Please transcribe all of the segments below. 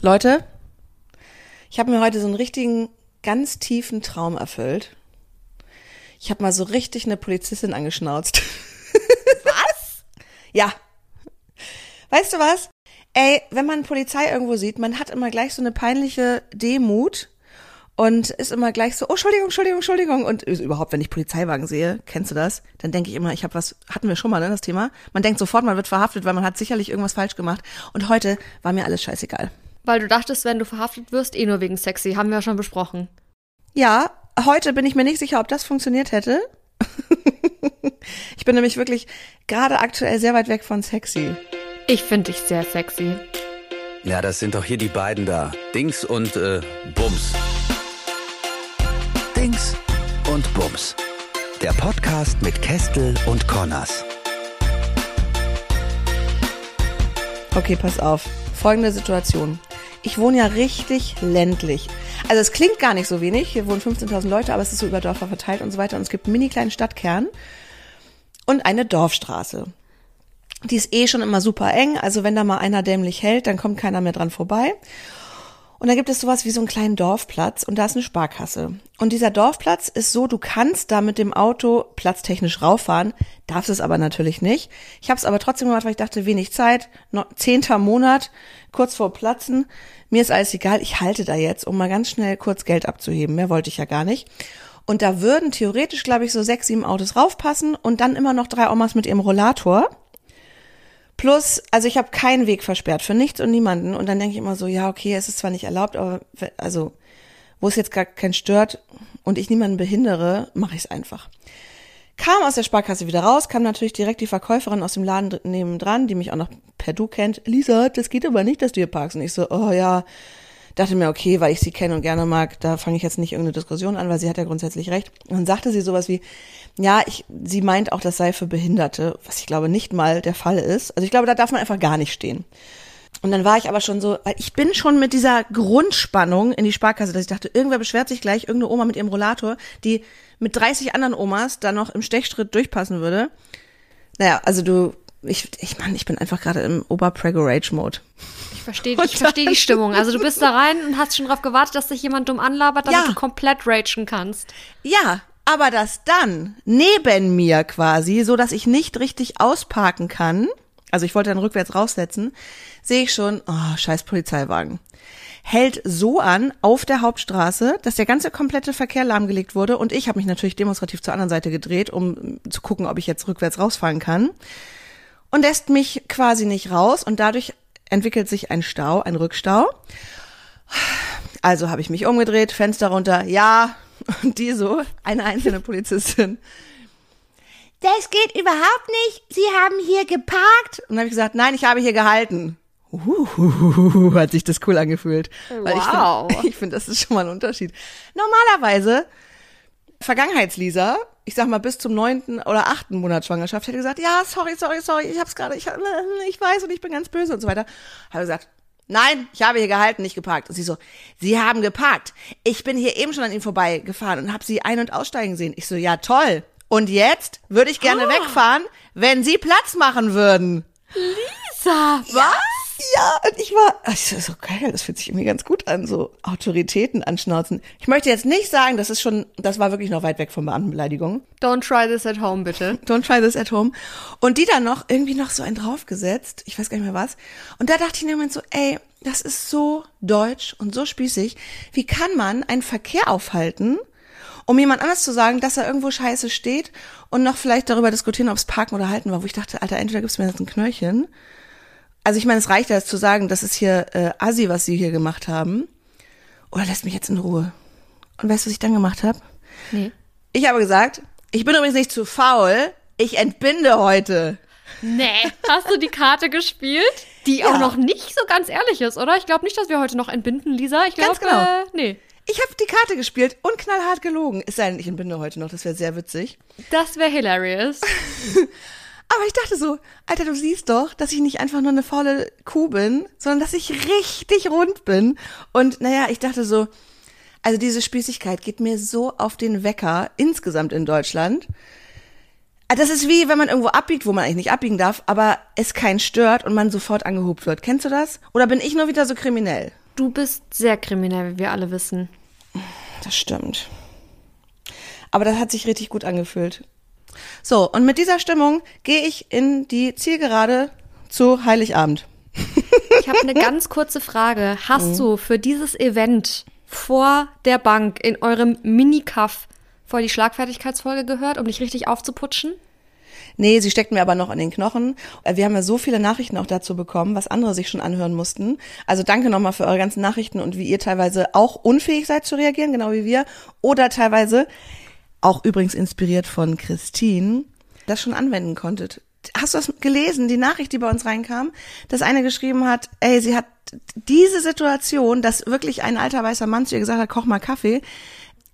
Leute, ich habe mir heute so einen richtigen, ganz tiefen Traum erfüllt. Ich habe mal so richtig eine Polizistin angeschnauzt. Was? Ja. Weißt du was? Ey, wenn man Polizei irgendwo sieht, man hat immer gleich so eine peinliche Demut und ist immer gleich so, oh, Entschuldigung, Entschuldigung, Entschuldigung. Und überhaupt, wenn ich Polizeiwagen sehe, kennst du das? Dann denke ich immer, ich habe was, hatten wir schon mal, ne, das Thema. Man denkt sofort, man wird verhaftet, weil man hat sicherlich irgendwas falsch gemacht. Und heute war mir alles scheißegal. Weil du dachtest, wenn du verhaftet wirst, eh nur wegen sexy. Haben wir ja schon besprochen. Ja, heute bin ich mir nicht sicher, ob das funktioniert hätte. ich bin nämlich wirklich gerade aktuell sehr weit weg von sexy. Ich finde dich sehr sexy. Ja, das sind doch hier die beiden da. Dings und äh, Bums. Dings und Bums. Der Podcast mit Kestel und Connors. Okay, pass auf. Folgende Situation. Ich wohne ja richtig ländlich. Also es klingt gar nicht so wenig. Hier wohnen 15.000 Leute, aber es ist so über Dörfer verteilt und so weiter. Und es gibt einen mini kleinen Stadtkern und eine Dorfstraße. Die ist eh schon immer super eng. Also wenn da mal einer dämlich hält, dann kommt keiner mehr dran vorbei. Und da gibt es sowas wie so einen kleinen Dorfplatz und da ist eine Sparkasse. Und dieser Dorfplatz ist so, du kannst da mit dem Auto platztechnisch rauffahren, darfst es aber natürlich nicht. Ich habe es aber trotzdem gemacht, weil ich dachte, wenig Zeit, zehnter Monat, kurz vor Platzen. Mir ist alles egal, ich halte da jetzt, um mal ganz schnell kurz Geld abzuheben. Mehr wollte ich ja gar nicht. Und da würden theoretisch, glaube ich, so sechs, sieben Autos raufpassen und dann immer noch drei Omas mit ihrem Rollator. Plus, also ich habe keinen Weg versperrt für nichts und niemanden. Und dann denke ich immer so, ja, okay, es ist zwar nicht erlaubt, aber also, wo es jetzt gar keinen stört und ich niemanden behindere, mache ich es einfach. Kam aus der Sparkasse wieder raus, kam natürlich direkt die Verkäuferin aus dem Laden nebendran, die mich auch noch per Du kennt. Lisa, das geht aber nicht, dass du hier parkst. Und ich so, oh ja, dachte mir, okay, weil ich sie kenne und gerne mag, da fange ich jetzt nicht irgendeine Diskussion an, weil sie hat ja grundsätzlich recht. Und dann sagte sie sowas wie, ja, ich, sie meint auch, das sei für Behinderte, was ich glaube nicht mal der Fall ist. Also ich glaube, da darf man einfach gar nicht stehen. Und dann war ich aber schon so, weil ich bin schon mit dieser Grundspannung in die Sparkasse, dass ich dachte, irgendwer beschwert sich gleich, irgendeine Oma mit ihrem Rollator, die mit 30 anderen Omas da noch im Stechschritt durchpassen würde. Naja, also du, ich, ich meine, ich bin einfach gerade im Ober-Prego-Rage-Mode. Ich verstehe ich versteh die Stimmung. Also du bist da rein und hast schon darauf gewartet, dass dich jemand dumm anlabert, damit Ja. du komplett ragen kannst. Ja, aber das dann neben mir quasi, so dass ich nicht richtig ausparken kann, also ich wollte dann rückwärts raussetzen, sehe ich schon, oh, scheiß Polizeiwagen. Hält so an auf der Hauptstraße, dass der ganze komplette Verkehr lahmgelegt wurde und ich habe mich natürlich demonstrativ zur anderen Seite gedreht, um zu gucken, ob ich jetzt rückwärts rausfahren kann. Und lässt mich quasi nicht raus und dadurch entwickelt sich ein Stau, ein Rückstau. Also habe ich mich umgedreht, Fenster runter, ja, und die so, eine einzelne Polizistin. Das geht überhaupt nicht. Sie haben hier geparkt. Und dann habe ich gesagt, nein, ich habe hier gehalten. Uhuhuhu, hat sich das cool angefühlt. Weil Wow. ich finde, find, das ist schon mal ein Unterschied. Normalerweise, Vergangenheitslisa, ich sag mal bis zum neunten oder achten Monat Schwangerschaft, hätte gesagt, ja, sorry, sorry, sorry, ich hab's gerade, ich, ich weiß und ich bin ganz böse und so weiter. Habe gesagt, nein, ich habe hier gehalten, nicht geparkt. Und sie so, Sie haben geparkt. Ich bin hier eben schon an Ihnen vorbeigefahren und habe Sie ein- und aussteigen sehen. Ich so, ja, toll. Und jetzt würde ich gerne wegfahren, wenn Sie Platz machen würden. Lisa, Was? Ja, und ich war, ist so geil, das fühlt sich irgendwie ganz gut an, so Autoritäten anschnauzen. Ich möchte jetzt nicht sagen, das ist schon, das war wirklich noch weit weg von Beamtenbeleidigung. Don't try this at home, bitte. Don't try this at home. Und die dann noch irgendwie noch so einen draufgesetzt, ich weiß gar nicht mehr was. Und da dachte ich in dem Moment so, ey, das ist so deutsch und so spießig. Wie kann man einen Verkehr aufhalten, um jemand anders zu sagen, dass er irgendwo scheiße steht und noch vielleicht darüber diskutieren, ob es Parken oder Halten war, wo ich dachte, Alter, entweder gibst du mir jetzt ein Knöllchen. Also ich meine, es reicht ja jetzt zu sagen, das ist hier äh, Assi, was sie hier gemacht haben. Oder lässt mich jetzt in Ruhe. Und weißt du, was ich dann gemacht habe? Nee. Ich habe gesagt, ich bin übrigens nicht zu faul, ich entbinde heute. Nee. Hast du die Karte gespielt? Die Ja. auch noch nicht so ganz ehrlich ist, oder? Ich glaube nicht, dass wir heute noch entbinden, Lisa. Ich glaube, genau. äh, nee. Ich habe die Karte gespielt und knallhart gelogen. Es sei denn, ich entbinde heute noch, das wäre sehr witzig. Das wäre hilarious. Aber ich dachte so, Alter, du siehst doch, dass ich nicht einfach nur eine faule Kuh bin, sondern dass ich richtig rund bin. Und naja, ich dachte so, also diese Spießigkeit geht mir so auf den Wecker insgesamt in Deutschland. Ah, Das ist wie, wenn man irgendwo abbiegt, wo man eigentlich nicht abbiegen darf, aber es keinen stört und man sofort angehupt wird. Kennst du das? Oder bin ich nur wieder so kriminell? Du bist sehr kriminell, wie wir alle wissen. Das stimmt. Aber das hat sich richtig gut angefühlt. So, und mit dieser Stimmung gehe ich in die Zielgerade zu Heiligabend. Ich habe eine ganz kurze Frage. Hast du für dieses Event vor der Bank in eurem Mini-Cuff vor die Schlagfertigkeitsfolge gehört, um dich richtig aufzuputschen? Nee, sie steckt mir aber noch an den Knochen. Äh, Wir haben ja so viele Nachrichten auch dazu bekommen, was andere sich schon anhören mussten. Also danke nochmal für eure ganzen Nachrichten und wie ihr teilweise auch unfähig seid zu reagieren, genau wie wir. Oder teilweise, auch übrigens inspiriert von Christine, das schon anwenden konntet. Hast du das gelesen, die Nachricht, die bei uns reinkam, dass eine geschrieben hat, ey, sie hat diese Situation, dass wirklich ein alter weißer Mann zu ihr gesagt hat, koch mal Kaffee,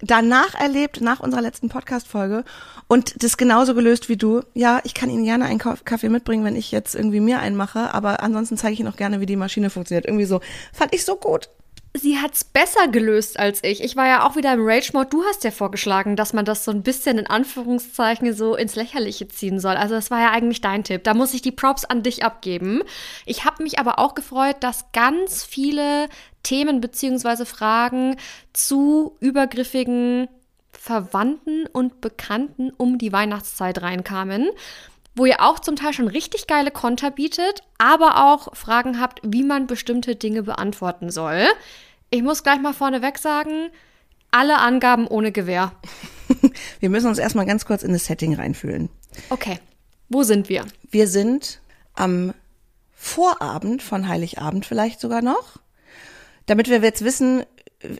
danach erlebt, nach unserer letzten Podcast-Folge und das genauso gelöst wie du. Ja, ich kann Ihnen gerne einen Ka- Kaffee mitbringen, wenn ich jetzt irgendwie mir einen mache, aber ansonsten zeige ich Ihnen auch gerne, wie die Maschine funktioniert. Irgendwie so. Fand ich so gut. Sie hat's besser gelöst als ich. Ich war ja auch wieder im Rage-Mode. Du hast ja vorgeschlagen, dass man das so ein bisschen in Anführungszeichen so ins Lächerliche ziehen soll. Also das war ja eigentlich dein Tipp. Da muss ich die Props an dich abgeben. Ich habe mich aber auch gefreut, dass ganz viele Themen beziehungsweise Fragen zu übergriffigen Verwandten und Bekannten um die Weihnachtszeit reinkamen wo ihr auch zum Teil schon richtig geile Konter bietet, aber auch Fragen habt, wie man bestimmte Dinge beantworten soll. Ich muss gleich mal vorneweg sagen, alle Angaben ohne Gewähr. Wir müssen uns erstmal ganz kurz in das Setting reinfühlen. Okay, wo sind wir? Wir sind am Vorabend von Heiligabend vielleicht sogar noch, damit wir jetzt wissen,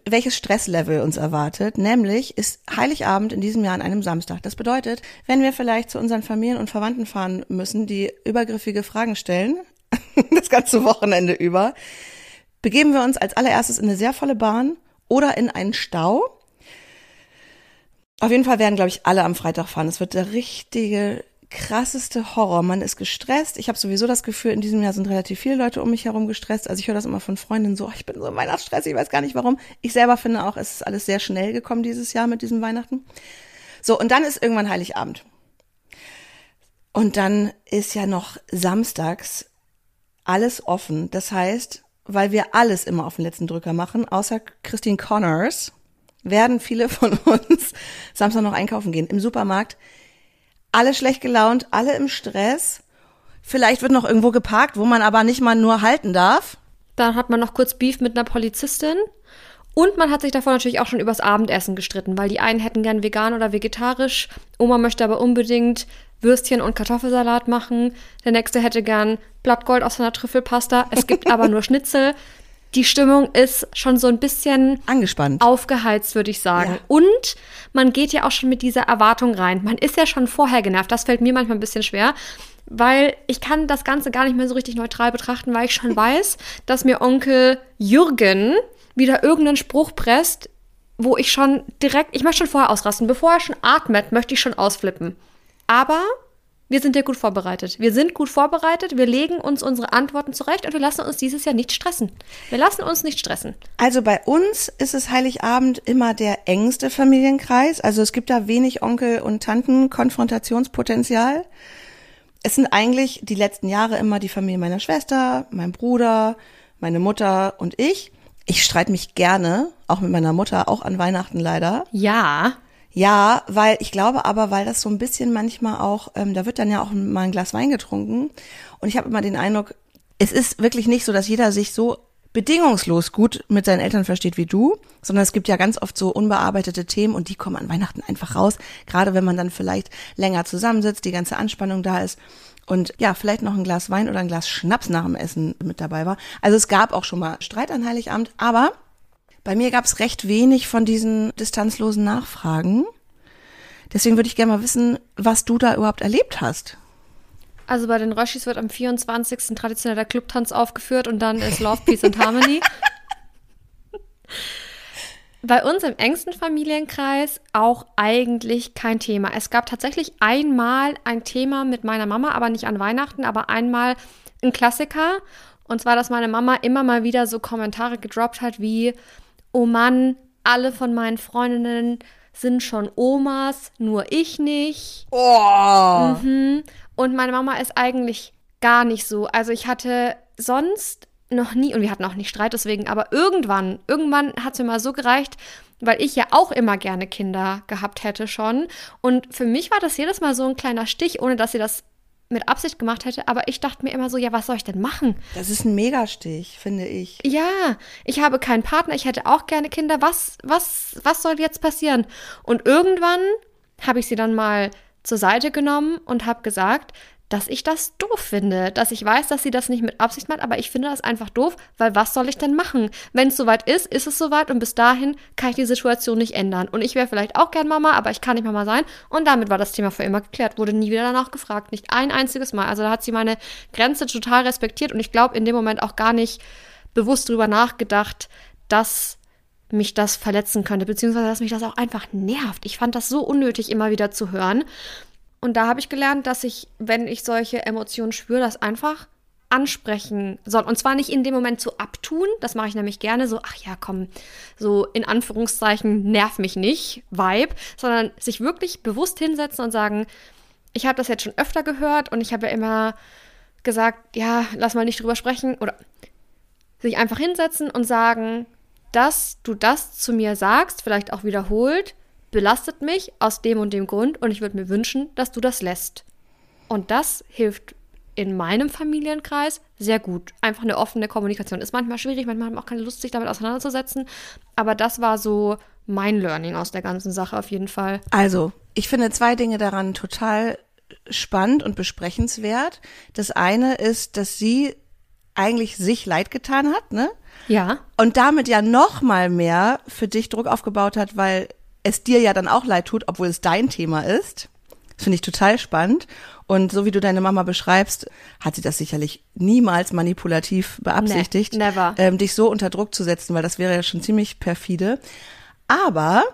welches Stresslevel uns erwartet. Nämlich ist Heiligabend in diesem Jahr an einem Samstag. Das bedeutet, wenn wir vielleicht zu unseren Familien und Verwandten fahren müssen, die übergriffige Fragen stellen, das ganze Wochenende über, begeben wir uns als allererstes in eine sehr volle Bahn oder in einen Stau. Auf jeden Fall werden, glaube ich, alle am Freitag fahren. Es wird der richtige krasseste Horror. Man ist gestresst. Ich habe sowieso das Gefühl, in diesem Jahr sind relativ viele Leute um mich herum gestresst. Also ich höre das immer von Freundinnen so, "Oh, ich bin so im Weihnachtsstress, ich weiß gar nicht warum. Ich selber finde auch, es ist alles sehr schnell gekommen dieses Jahr mit diesem Weihnachten. So, und dann ist irgendwann Heiligabend. Und dann ist ja noch samstags alles offen. Das heißt, weil wir alles immer auf den letzten Drücker machen, außer Christine Connors, werden viele von uns Samstag noch einkaufen gehen. Im Supermarkt alle schlecht gelaunt, alle im Stress. Vielleicht wird noch irgendwo geparkt, wo man aber nicht mal nur halten darf. Dann hat man noch kurz Beef mit einer Polizistin. Und man hat sich davor natürlich auch schon übers Abendessen gestritten, weil die einen hätten gern vegan oder vegetarisch. Oma möchte aber unbedingt Würstchen und Kartoffelsalat machen. Der nächste hätte gern Blattgold aus einer Trüffelpasta. Es gibt aber nur Schnitzel. Die Stimmung ist schon so ein bisschen Angespannt. aufgeheizt, würde ich sagen. Ja. Und man geht ja auch schon mit dieser Erwartung rein. Man ist ja schon vorher genervt. Das fällt mir manchmal ein bisschen schwer, weil ich kann das Ganze gar nicht mehr so richtig neutral betrachten, weil ich schon weiß, dass mir Onkel Jürgen wieder irgendeinen Spruch presst, wo ich schon direkt, ich möchte schon vorher ausrasten. Bevor er schon atmet, möchte ich schon ausflippen. Aber wir sind ja gut vorbereitet. Wir sind gut vorbereitet, wir legen uns unsere Antworten zurecht und wir lassen uns dieses Jahr nicht stressen. Wir lassen uns nicht stressen. Also bei uns ist es Heiligabend immer der engste Familienkreis. Also es gibt da wenig Onkel und Tanten Konfrontationspotenzial. Es sind eigentlich die letzten Jahre immer die Familie meiner Schwester, mein Bruder, meine Mutter und ich. Ich streite mich gerne, auch mit meiner Mutter, auch an Weihnachten leider. Ja. Ja, weil ich glaube aber, weil das so ein bisschen manchmal auch, ähm, da wird dann ja auch mal ein Glas Wein getrunken. Und ich habe immer den Eindruck, es ist wirklich nicht so, dass jeder sich so bedingungslos gut mit seinen Eltern versteht wie du, sondern es gibt ja ganz oft so unbearbeitete Themen und die kommen an Weihnachten einfach raus. Gerade wenn man dann vielleicht länger zusammensitzt, die ganze Anspannung da ist und ja, vielleicht noch ein Glas Wein oder ein Glas Schnaps nach dem Essen mit dabei war. Also es gab auch schon mal Streit an Heiligabend, aber bei mir gab es recht wenig von diesen distanzlosen Nachfragen. Deswegen würde ich gerne mal wissen, was du da überhaupt erlebt hast. Also bei den Röschis wird am 24. traditionell der Clubtanz aufgeführt und dann ist Love, Peace and Harmony. Bei uns im engsten Familienkreis auch eigentlich kein Thema. Es gab tatsächlich einmal ein Thema mit meiner Mama, aber nicht an Weihnachten, aber einmal ein Klassiker. Und zwar, dass meine Mama immer mal wieder so Kommentare gedroppt hat wie, oh Mann, alle von meinen Freundinnen sind schon Omas, nur ich nicht. Und meine Mama ist eigentlich gar nicht so. Also ich hatte sonst noch nie, und wir hatten auch nicht Streit deswegen, aber irgendwann, irgendwann hat es mir mal so gereicht, weil ich ja auch immer gerne Kinder gehabt hätte schon. Und für mich war das jedes Mal so ein kleiner Stich, ohne dass sie das mit Absicht gemacht hätte. Aber ich dachte mir immer so, ja, was soll ich denn machen? Das ist ein Megastich, finde ich. Ja, ich habe keinen Partner, ich hätte auch gerne Kinder. Was, was, was soll jetzt passieren? Und irgendwann habe ich sie dann mal zur Seite genommen und habe gesagt, dass ich das doof finde, dass ich weiß, dass sie das nicht mit Absicht macht, aber ich finde das einfach doof, weil was soll ich denn machen? Wenn es soweit ist, ist es soweit und bis dahin kann ich die Situation nicht ändern. Und ich wäre vielleicht auch gern Mama, aber ich kann nicht Mama sein. Und damit war das Thema für immer geklärt, wurde nie wieder danach gefragt, nicht ein einziges Mal. Also da hat sie meine Grenze total respektiert und ich glaube in dem Moment auch gar nicht bewusst drüber nachgedacht, dass mich das verletzen könnte, beziehungsweise dass mich das auch einfach nervt. Ich fand das so unnötig, immer wieder zu hören. Und da habe ich gelernt, dass ich, wenn ich solche Emotionen spüre, das einfach ansprechen soll. Und zwar nicht in dem Moment zu abtun, das mache ich nämlich gerne so, ach ja, komm, so in Anführungszeichen nerv mich nicht, Vibe, sondern sich wirklich bewusst hinsetzen und sagen, ich habe das jetzt schon öfter gehört und ich habe ja immer gesagt, ja, lass mal nicht drüber sprechen. Oder sich einfach hinsetzen und sagen, dass du das zu mir sagst, vielleicht auch wiederholt, belastet mich aus dem und dem Grund und ich würde mir wünschen, dass du das lässt. Und das hilft in meinem Familienkreis sehr gut. Einfach eine offene Kommunikation. Ist manchmal schwierig, manchmal hat man auch keine Lust, sich damit auseinanderzusetzen. Aber das war so mein Learning aus der ganzen Sache auf jeden Fall. Also, ich finde zwei Dinge daran total spannend und besprechenswert. Das eine ist, dass sie eigentlich sich leid getan hat, ne? Ja. Und damit ja noch mal mehr für dich Druck aufgebaut hat, weil es dir ja dann auch leid tut, obwohl es dein Thema ist. Das finde ich total spannend. Und so wie du deine Mama beschreibst, hat sie das sicherlich niemals manipulativ beabsichtigt, nee, never. Ähm, dich so unter Druck zu setzen, weil das wäre ja schon ziemlich perfide. Aber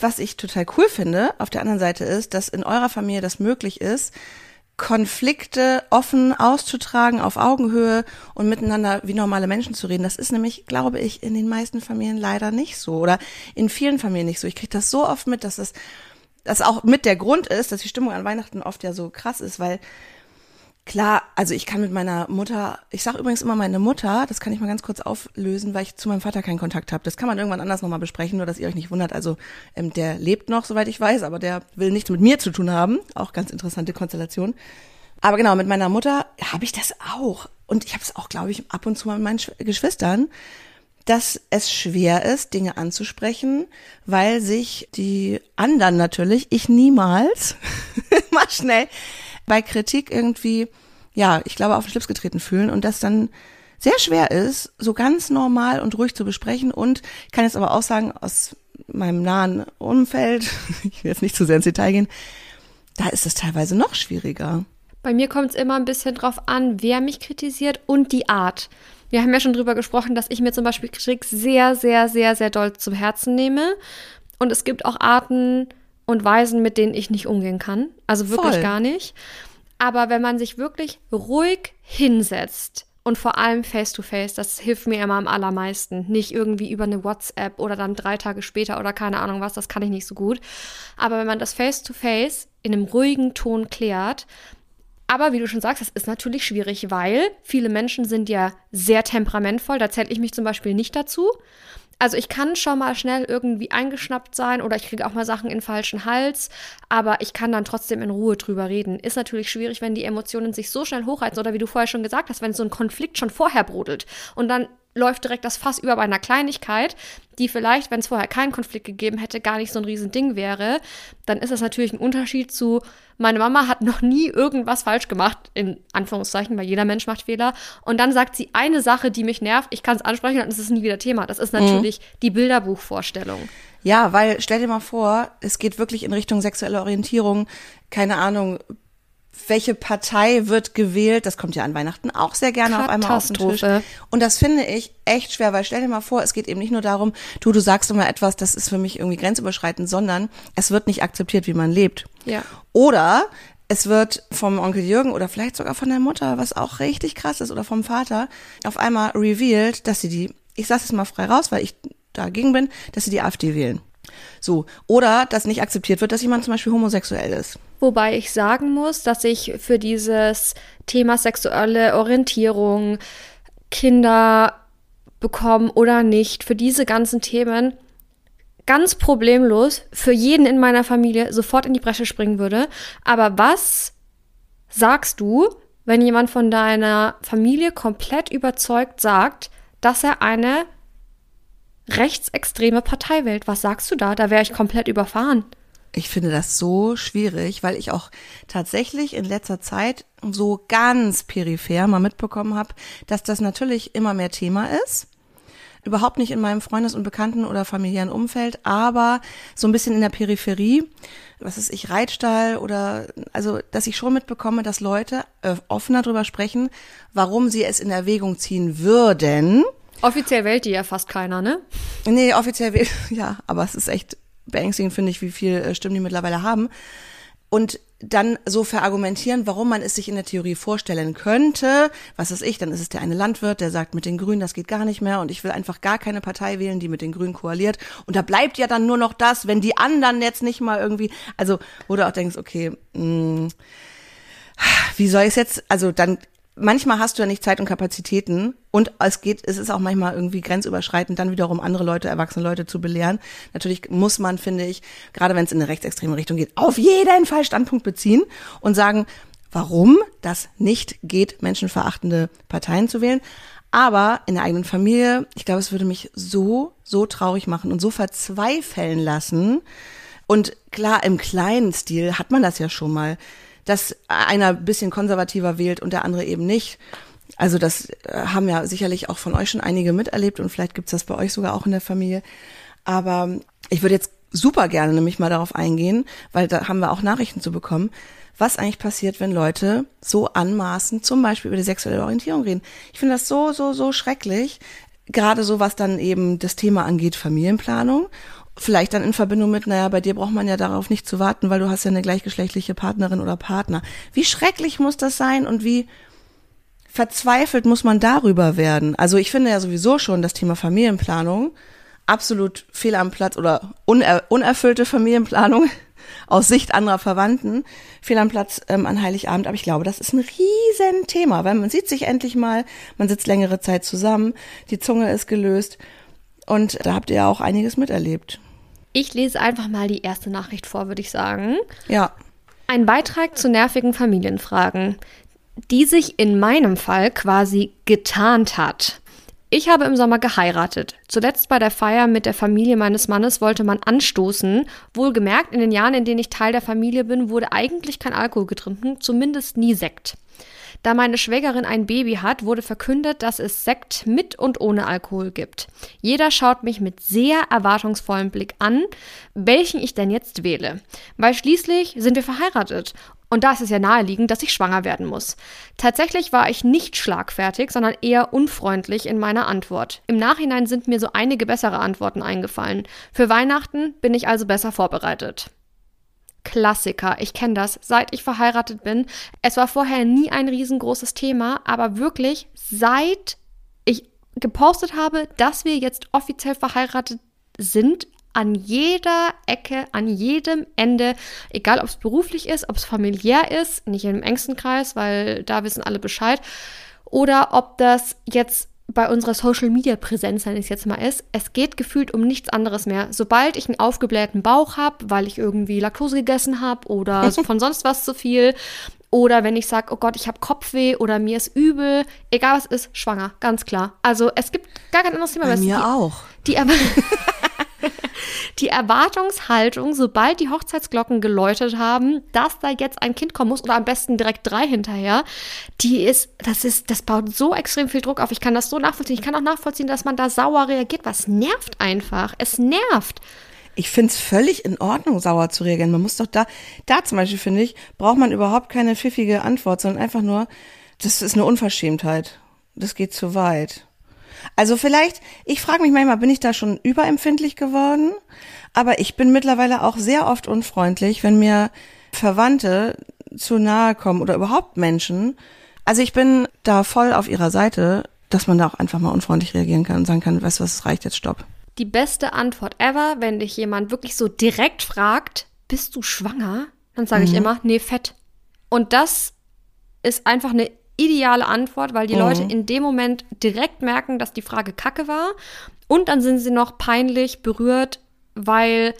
was ich total cool finde, auf der anderen Seite ist, dass in eurer Familie das möglich ist, Konflikte offen auszutragen, auf Augenhöhe und miteinander wie normale Menschen zu reden. Das ist nämlich, glaube ich, in den meisten Familien leider nicht so oder in vielen Familien nicht so. Ich kriege das so oft mit, dass das auch mit der Grund ist, dass die Stimmung an Weihnachten oft ja so krass ist, weil Klar, also ich kann mit meiner Mutter, ich sage übrigens immer meine Mutter, das kann ich mal ganz kurz auflösen, weil ich zu meinem Vater keinen Kontakt habe. Das kann man irgendwann anders nochmal besprechen, nur dass ihr euch nicht wundert. Also ähm, der lebt noch, soweit ich weiß, aber der will nichts mit mir zu tun haben. Auch ganz interessante Konstellation. Aber genau, mit meiner Mutter habe ich das auch. Und ich habe es auch, glaube ich, ab und zu mal mit meinen Geschwistern, dass es schwer ist, Dinge anzusprechen, weil sich die anderen natürlich, ich niemals, mal schnell bei Kritik irgendwie, ja, ich glaube, auf den Schlips getreten fühlen und das dann sehr schwer ist, so ganz normal und ruhig zu besprechen. Und ich kann jetzt aber auch sagen, aus meinem nahen Umfeld, ich will jetzt nicht zu sehr ins Detail gehen, da ist es teilweise noch schwieriger. Bei mir kommt es immer ein bisschen drauf an, wer mich kritisiert und die Art. Wir haben ja schon drüber gesprochen, dass ich mir zum Beispiel Kritik sehr, sehr, sehr, sehr doll zum Herzen nehme. Und es gibt auch Arten, und Weisen, mit denen ich nicht umgehen kann. Also wirklich Voll. gar nicht. Aber wenn man sich wirklich ruhig hinsetzt und vor allem face-to-face, -face, das hilft mir immer am allermeisten. Nicht irgendwie über eine WhatsApp oder dann drei Tage später oder keine Ahnung was, das kann ich nicht so gut. Aber wenn man das face-to-face -face in einem ruhigen Ton klärt, aber wie du schon sagst, das ist natürlich schwierig, weil viele Menschen sind ja sehr temperamentvoll. Da zähle ich mich zum Beispiel nicht dazu. Also ich kann schon mal schnell irgendwie eingeschnappt sein oder ich kriege auch mal Sachen in den falschen Hals, aber ich kann dann trotzdem in Ruhe drüber reden. Ist natürlich schwierig, wenn die Emotionen sich so schnell hochreizen oder wie du vorher schon gesagt hast, wenn so ein Konflikt schon vorher brodelt und dann läuft direkt das Fass über bei einer Kleinigkeit, die vielleicht, wenn es vorher keinen Konflikt gegeben hätte, gar nicht so ein Riesending wäre, dann ist das natürlich ein Unterschied zu, meine Mama hat noch nie irgendwas falsch gemacht, in Anführungszeichen, weil jeder Mensch macht Fehler. Und dann sagt sie eine Sache, die mich nervt, ich kann es ansprechen, ist es nie wieder Thema. Das ist natürlich mhm. die Bilderbuchvorstellung. Ja, weil stell dir mal vor, es geht wirklich in Richtung sexuelle Orientierung, keine Ahnung, welche Partei wird gewählt, das kommt ja an Weihnachten auch sehr gerne auf einmal auf den Tisch. Und das finde ich echt schwer, weil stell dir mal vor, es geht eben nicht nur darum, du, du sagst immer etwas, das ist für mich irgendwie grenzüberschreitend, sondern es wird nicht akzeptiert, wie man lebt. Ja. Oder es wird vom Onkel Jürgen oder vielleicht sogar von der Mutter, was auch richtig krass ist, oder vom Vater, auf einmal revealed, dass sie die, ich sag's jetzt mal frei raus, weil ich dagegen bin, dass sie die AfD wählen. So. Oder dass nicht akzeptiert wird, dass jemand zum Beispiel homosexuell ist. Wobei ich sagen muss, dass ich für dieses Thema sexuelle Orientierung Kinder bekommen oder nicht, für diese ganzen Themen ganz problemlos für jeden in meiner Familie sofort in die Bresche springen würde. Aber was sagst du, wenn jemand von deiner Familie komplett überzeugt sagt, dass er eine rechtsextreme Partei wählt? Was sagst du da? Da wäre ich komplett überfahren. Ich finde das so schwierig, weil ich auch tatsächlich in letzter Zeit so ganz peripher mal mitbekommen habe, dass das natürlich immer mehr Thema ist überhaupt nicht in meinem Freundes- und Bekannten- oder familiären Umfeld, aber so ein bisschen in der Peripherie, was ist ich, Reitstall oder, also, dass ich schon mitbekomme, dass Leute äh, offener drüber sprechen, warum sie es in Erwägung ziehen würden. Offiziell wählt die ja fast keiner, ne? Nee, offiziell wählt, ja, aber es ist echt beängstigend, finde ich, wie viel äh, Stimmen die mittlerweile haben. Und dann so verargumentieren, warum man es sich in der Theorie vorstellen könnte. Was ist ich? Dann ist es der eine Landwirt, der sagt mit den Grünen, das geht gar nicht mehr und ich will einfach gar keine Partei wählen, die mit den Grünen koaliert. Und da bleibt ja dann nur noch das, wenn die anderen jetzt nicht mal irgendwie, also wo du auch denkst, okay, mh, hm, wie soll ich es jetzt, also dann manchmal hast du ja nicht Zeit und Kapazitäten und es geht, es ist auch manchmal irgendwie grenzüberschreitend, dann wiederum andere Leute, erwachsene Leute zu belehren. Natürlich muss man, finde ich, gerade wenn es in eine rechtsextreme Richtung geht, auf jeden Fall Standpunkt beziehen und sagen, warum das nicht geht, menschenverachtende Parteien zu wählen. Aber in der eigenen Familie, ich glaube, es würde mich so, so traurig machen und so verzweifeln lassen. Und klar, im kleinen Stil hat man das ja schon mal dass einer ein bisschen konservativer wählt und der andere eben nicht. Also das äh, haben ja sicherlich auch von euch schon einige miterlebt und vielleicht gibt's das bei euch sogar auch in der Familie. Aber ich würde jetzt super gerne nämlich mal darauf eingehen, weil da haben wir auch Nachrichten zu bekommen, was eigentlich passiert, wenn Leute so anmaßen, zum Beispiel über die sexuelle Orientierung reden. Ich finde das so, so, so schrecklich. Gerade so, was dann eben das Thema angeht, Familienplanung. Vielleicht dann in Verbindung mit, naja, bei dir braucht man ja darauf nicht zu warten, weil du hast ja eine gleichgeschlechtliche Partnerin oder Partner. Wie schrecklich muss das sein und wie verzweifelt muss man darüber werden? Also ich finde ja sowieso schon das Thema Familienplanung absolut fehl am Platz oder uner unerfüllte Familienplanung aus Sicht anderer Verwandten fehl am Platz ähm, an Heiligabend. Aber ich glaube, das ist ein riesen Thema, weil man sieht sich endlich mal, man sitzt längere Zeit zusammen, die Zunge ist gelöst und da habt ihr ja auch einiges miterlebt. Ich lese einfach mal die erste Nachricht vor, würde ich sagen. Ja. Ein Beitrag zu nervigen Familienfragen, die sich in meinem Fall quasi getarnt hat. Ich habe im Sommer geheiratet. Zuletzt bei der Feier mit der Familie meines Mannes wollte man anstoßen. Wohlgemerkt, in den Jahren, in denen ich Teil der Familie bin, wurde eigentlich kein Alkohol getrunken, zumindest nie Sekt. Da meine Schwägerin ein Baby hat, wurde verkündet, dass es Sekt mit und ohne Alkohol gibt. Jeder schaut mich mit sehr erwartungsvollem Blick an, welchen ich denn jetzt wähle. Weil schließlich sind wir verheiratet und da ist es ja naheliegend, dass ich schwanger werden muss. Tatsächlich war ich nicht schlagfertig, sondern eher unfreundlich in meiner Antwort. Im Nachhinein sind mir so einige bessere Antworten eingefallen. Für Weihnachten bin ich also besser vorbereitet. Klassiker. Ich kenne das, seit ich verheiratet bin. Es war vorher nie ein riesengroßes Thema, aber wirklich seit ich gepostet habe, dass wir jetzt offiziell verheiratet sind, an jeder Ecke, an jedem Ende, egal ob es beruflich ist, ob es familiär ist, nicht im engsten Kreis, weil da wissen alle Bescheid, oder ob das jetzt bei unserer Social Media Präsenz, wenn es jetzt mal ist, es geht gefühlt um nichts anderes mehr. Sobald ich einen aufgeblähten Bauch habe, weil ich irgendwie Laktose gegessen habe oder von sonst was zu viel, oder wenn ich sage, oh Gott, ich habe Kopfweh oder mir ist übel, egal was ist, schwanger, ganz klar. Also es gibt gar kein anderes Thema. Bei mir die, auch. Die, die Erwartungshaltung, sobald die Hochzeitsglocken geläutet haben, dass da jetzt ein Kind kommen muss oder am besten direkt drei hinterher, die ist, das ist, das baut so extrem viel Druck auf. Ich kann das so nachvollziehen. Ich kann auch nachvollziehen, dass man da sauer reagiert. Was nervt einfach? Es nervt. Ich finde es völlig in Ordnung, sauer zu reagieren. Man muss doch da, da zum Beispiel finde ich, braucht man überhaupt keine pfiffige Antwort, sondern einfach nur, das ist eine Unverschämtheit. Das geht zu weit. Also vielleicht, ich frage mich manchmal, bin ich da schon überempfindlich geworden? Aber ich bin mittlerweile auch sehr oft unfreundlich, wenn mir Verwandte zu nahe kommen oder überhaupt Menschen. Also ich bin da voll auf ihrer Seite, dass man da auch einfach mal unfreundlich reagieren kann und sagen kann, weißt du was, es reicht jetzt, stopp. Die beste Antwort ever, wenn dich jemand wirklich so direkt fragt, bist du schwanger? Dann sage mhm. ich immer, nee, fett. Und das ist einfach eine ideale Antwort, weil die Leute in dem Moment direkt merken, dass die Frage kacke war. Und dann sind sie noch peinlich berührt, weil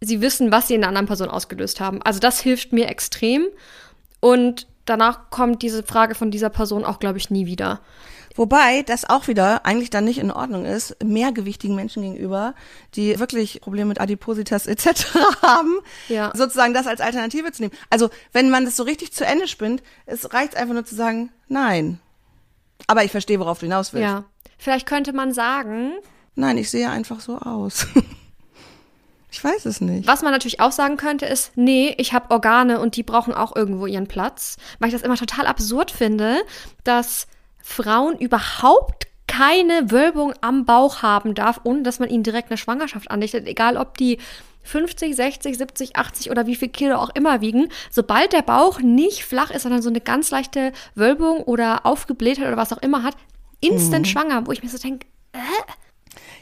sie wissen, was sie in der anderen Person ausgelöst haben. Also das hilft mir extrem. Und danach kommt diese Frage von dieser Person auch, glaube ich, nie wieder. Wobei das auch wieder eigentlich dann nicht in Ordnung ist, mehrgewichtigen Menschen gegenüber, die wirklich Probleme mit Adipositas etc. haben, Ja. sozusagen das als Alternative zu nehmen. Also wenn man das so richtig zu Ende spinnt, es reicht einfach nur zu sagen, nein. Aber ich verstehe, worauf du hinaus willst. Ja. Vielleicht könnte man sagen, Nein, ich sehe einfach so aus. ich weiß es nicht. was man natürlich auch sagen könnte, ist, nee, ich habe Organe und die brauchen auch irgendwo ihren Platz. Weil ich das immer total absurd finde, dass Frauen überhaupt keine Wölbung am Bauch haben darf, ohne dass man ihnen direkt eine Schwangerschaft andichtet. Egal, ob die 50, 60, 70, 80 oder wie viel Kilo auch immer wiegen. Sobald der Bauch nicht flach ist, sondern so eine ganz leichte Wölbung oder Aufgeblähtheit oder was auch immer hat, instant schwanger, wo ich mir so denke,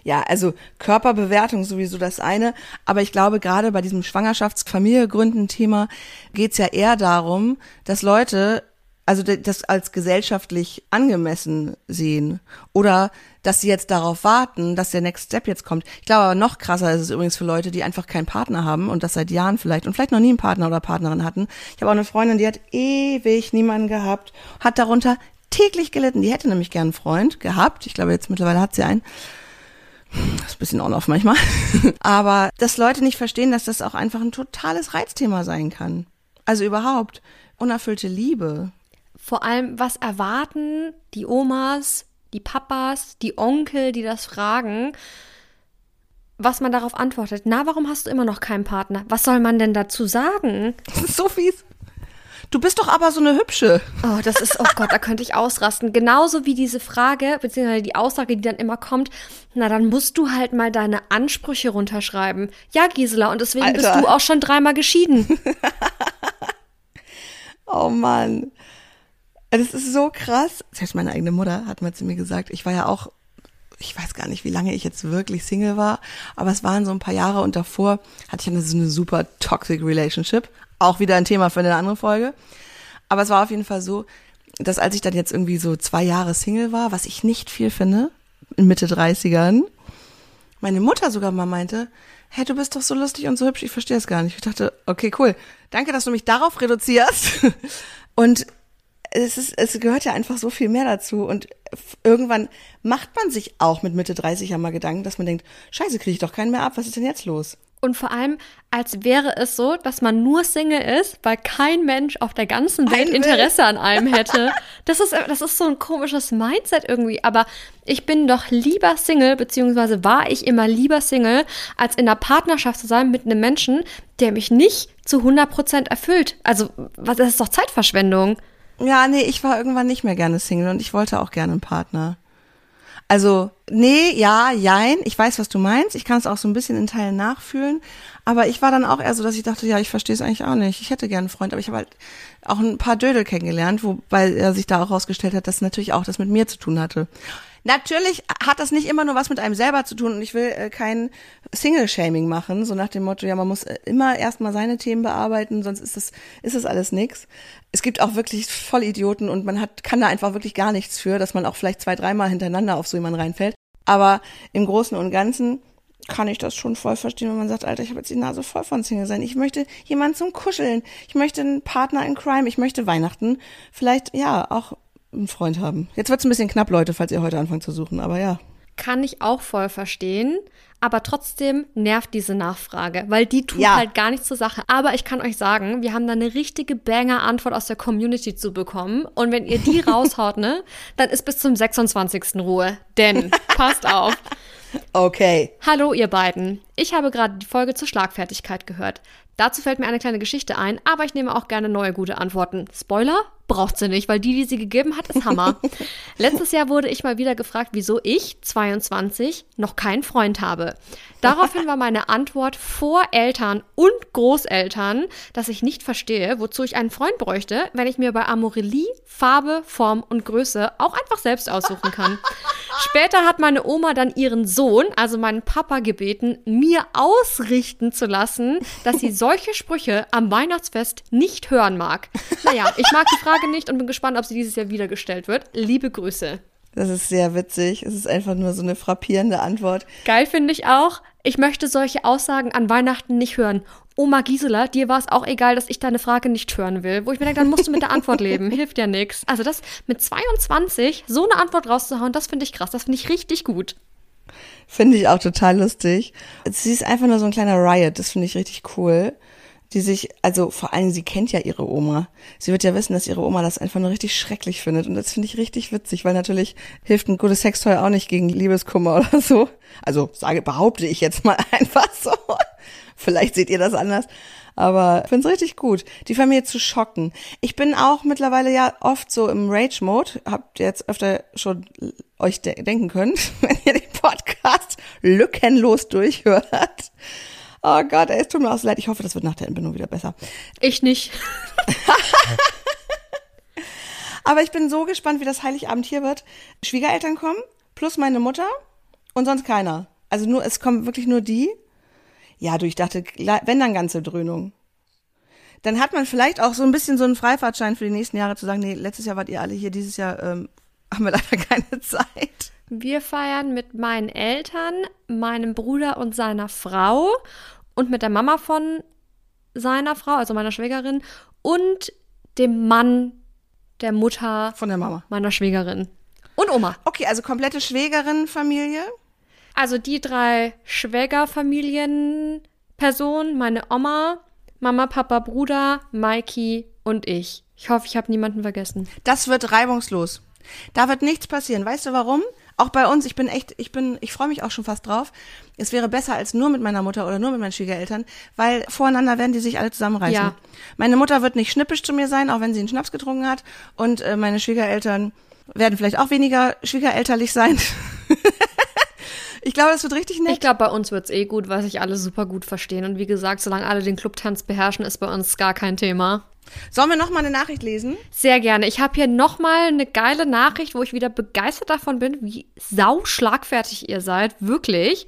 Ja, also Körperbewertung sowieso das eine, aber ich glaube gerade bei diesem Schwangerschafts-Familie-Gründen-Thema geht's ja eher darum, dass Leute also das als gesellschaftlich angemessen sehen oder dass sie jetzt darauf warten, dass der Next Step jetzt kommt. Ich glaube aber noch krasser ist es übrigens für Leute, die einfach keinen Partner haben und das seit Jahren vielleicht und vielleicht noch nie einen Partner oder Partnerin hatten. Ich habe auch eine Freundin, die hat ewig niemanden gehabt, hat darunter täglich gelitten. Die hätte nämlich gern einen Freund gehabt. Ich glaube jetzt mittlerweile hat sie einen. Das ist ein bisschen on-off manchmal. Aber dass Leute nicht verstehen, dass das auch einfach ein totales Reizthema sein kann. Also überhaupt unerfüllte Liebe. Vor allem, was erwarten die Omas, die Papas, die Onkel, die das fragen, was man darauf antwortet. Na, warum hast du immer noch keinen Partner? Was soll man denn dazu sagen? Das ist so fies. Du bist doch aber so eine hübsche. Oh, das ist, oh Gott, da könnte ich ausrasten. Genauso wie diese Frage, beziehungsweise die Aussage, die dann immer kommt, na, dann musst du halt mal deine Ansprüche runterschreiben. Ja, Gisela, und deswegen Alter. bist du auch schon dreimal geschieden. Oh Mann. Das ist so krass. Selbst meine eigene Mutter hat mal zu mir gesagt, ich war ja auch, ich weiß gar nicht, wie lange ich jetzt wirklich Single war, aber es waren so ein paar Jahre und davor hatte ich eine, so eine super toxic Relationship. Auch wieder ein Thema für eine andere Folge. Aber es war auf jeden Fall so, dass als ich dann jetzt irgendwie so zwei Jahre Single war, was ich nicht viel finde, in Mitte 30ern, meine Mutter sogar mal meinte, hey, du bist doch so lustig und so hübsch, ich verstehe es gar nicht. Ich dachte, okay, cool. Danke, dass du mich darauf reduzierst. Und es ist, es gehört ja einfach so viel mehr dazu. Und irgendwann macht man sich auch mit Mitte 30 ja mal Gedanken, dass man denkt, scheiße, kriege ich doch keinen mehr ab, was ist denn jetzt los? Und vor allem, als wäre es so, dass man nur Single ist, weil kein Mensch auf der ganzen Welt will. Interesse an einem hätte. Das ist, das ist so ein komisches Mindset irgendwie. Aber ich bin doch lieber Single, beziehungsweise war ich immer lieber Single, als in einer Partnerschaft zu sein mit einem Menschen, der mich nicht zu 100% erfüllt. Also, was, das ist doch Zeitverschwendung. Ja, nee, ich war irgendwann nicht mehr gerne Single und ich wollte auch gerne einen Partner. Also, nee, ja, jein, ich weiß, was du meinst. Ich kann es auch so ein bisschen in Teilen nachfühlen. Aber ich war dann auch eher so, dass ich dachte, ja, ich verstehe es eigentlich auch nicht. Ich hätte gerne einen Freund, aber ich habe halt auch ein paar Dödel kennengelernt, wobei er sich da auch rausgestellt hat, dass natürlich auch das mit mir zu tun hatte. Natürlich hat das nicht immer nur was mit einem selber zu tun und ich will äh, kein Single-Shaming machen, so nach dem Motto, ja, man muss äh, immer erstmal seine Themen bearbeiten, sonst ist das, ist das alles nix. Es gibt auch wirklich Vollidioten und man hat, kann da einfach wirklich gar nichts für, dass man auch vielleicht zwei, dreimal hintereinander auf so jemanden reinfällt. Aber im Großen und Ganzen kann ich das schon voll verstehen, wenn man sagt, Alter, ich habe jetzt die Nase voll von Single sein. Ich möchte jemanden zum Kuscheln. Ich möchte einen Partner in Crime. Ich möchte Weihnachten vielleicht, ja, auch einen Freund haben. Jetzt wird's ein bisschen knapp, Leute, falls ihr heute anfangt zu suchen, aber ja. Kann ich auch voll verstehen. Aber trotzdem nervt diese Nachfrage, weil die tut Ja. halt gar nichts zur Sache. Aber ich kann euch sagen, wir haben da eine richtige Banger-Antwort aus der Community zu bekommen. Und wenn ihr die raushaut, ne, dann ist bis zum 26. Ruhe. Denn, passt auf. Okay. Hallo ihr beiden. Ich habe gerade die Folge zur Schlagfertigkeit gehört. Dazu fällt mir eine kleine Geschichte ein, aber ich nehme auch gerne neue gute Antworten. Spoiler? Braucht sie nicht, weil die, die sie gegeben hat, ist Hammer. Letztes Jahr wurde ich mal wieder gefragt, wieso ich, 22, noch keinen Freund habe. Daraufhin war meine Antwort vor Eltern und Großeltern, dass ich nicht verstehe, wozu ich einen Freund bräuchte, wenn ich mir bei Amorelie Farbe, Form und Größe auch einfach selbst aussuchen kann. Später hat meine Oma dann ihren Sohn, also meinen Papa, gebeten, mir ausrichten zu lassen, dass sie solche Sprüche am Weihnachtsfest nicht hören mag. Naja, ich mag die Frage nicht und bin gespannt, ob sie dieses Jahr wieder gestellt wird. Liebe Grüße. Das ist sehr witzig. Es ist einfach nur so eine frappierende Antwort. Geil finde ich auch. Ich möchte solche Aussagen an Weihnachten nicht hören. Oma Gisela, dir war es auch egal, dass ich deine Frage nicht hören will. Wo ich mir denke, dann musst du mit der Antwort leben. Hilft ja nichts. Also das mit 22 so eine Antwort rauszuhauen, das finde ich krass. Das finde ich richtig gut. Finde ich auch total lustig. Sie ist einfach nur so ein kleiner Riot. Das finde ich richtig cool die sich, also vor allem, sie kennt ja ihre Oma. Sie wird ja wissen, dass ihre Oma das einfach nur richtig schrecklich findet. Und das finde ich richtig witzig, weil natürlich hilft ein gutes Sextoy auch nicht gegen Liebeskummer oder so. Also sage, behaupte ich jetzt mal einfach so. Vielleicht seht ihr das anders. Aber ich finde es richtig gut, die Familie zu schocken. Ich bin auch mittlerweile ja oft so im Rage-Mode. Habt ihr jetzt öfter schon euch de denken können, wenn ihr den Podcast lückenlos durchhört. Oh Gott, ey, es tut mir auch so leid. Ich hoffe, das wird nach der Entbindung wieder besser. Ich nicht. Aber ich bin so gespannt, wie das Heiligabend hier wird. Schwiegereltern kommen, plus meine Mutter und sonst keiner. Also nur, es kommen wirklich nur die. Ja, du, ich dachte, wenn dann ganze Dröhnung. Dann hat man vielleicht auch so ein bisschen so einen Freifahrtschein für die nächsten Jahre zu sagen, nee, letztes Jahr wart ihr alle hier, dieses Jahr ähm, haben wir leider keine Zeit. Wir feiern mit meinen Eltern, meinem Bruder und seiner Frau und mit der Mama von seiner Frau, also meiner Schwägerin, und dem Mann der Mutter von der Mama meiner Schwägerin und Oma. Okay, also komplette Schwägerin-Familie. Also die drei Schwägerfamilienpersonen, meine Oma, Mama, Papa, Bruder, Mikey und ich. Ich hoffe, ich habe niemanden vergessen. Das wird reibungslos. Da wird nichts passieren. Weißt du warum? Auch bei uns, ich bin echt, ich bin, ich freue mich auch schon fast drauf. Es wäre besser als nur mit meiner Mutter oder nur mit meinen Schwiegereltern, weil voreinander werden die sich alle zusammenreißen. Ja. Meine Mutter wird nicht schnippisch zu mir sein, auch wenn sie einen Schnaps getrunken hat. Und äh, meine Schwiegereltern werden vielleicht auch weniger schwiegerelterlich sein. ich glaube, das wird richtig nett. Ich glaube, bei uns wird's eh gut, weil sich alle super gut verstehen. Und wie gesagt, solange alle den Clubtanz beherrschen, ist bei uns gar kein Thema. Sollen wir noch mal eine Nachricht lesen? Sehr gerne. Ich habe hier noch mal eine geile Nachricht, wo ich wieder begeistert davon bin, wie sau schlagfertig ihr seid, wirklich.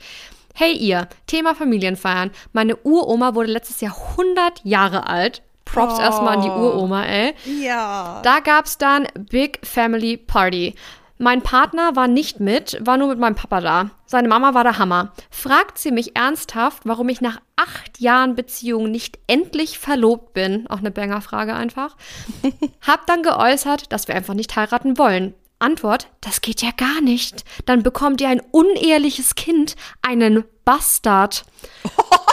Hey ihr, Thema Familienfeiern. Meine Uroma wurde letztes Jahr 100 Jahre alt. Props oh. erstmal an die Uroma, ey. Ja. Da gab's dann Big Family Party. Mein Partner war nicht mit, war nur mit meinem Papa da. Seine Mama war der Hammer. Fragt sie mich ernsthaft, warum ich nach acht Jahren Beziehung nicht endlich verlobt bin. Auch eine Banger-Frage einfach. Hab dann geäußert, dass wir einfach nicht heiraten wollen. Antwort, das geht ja gar nicht. Dann bekommt ihr ein uneheliches Kind, einen Bastard.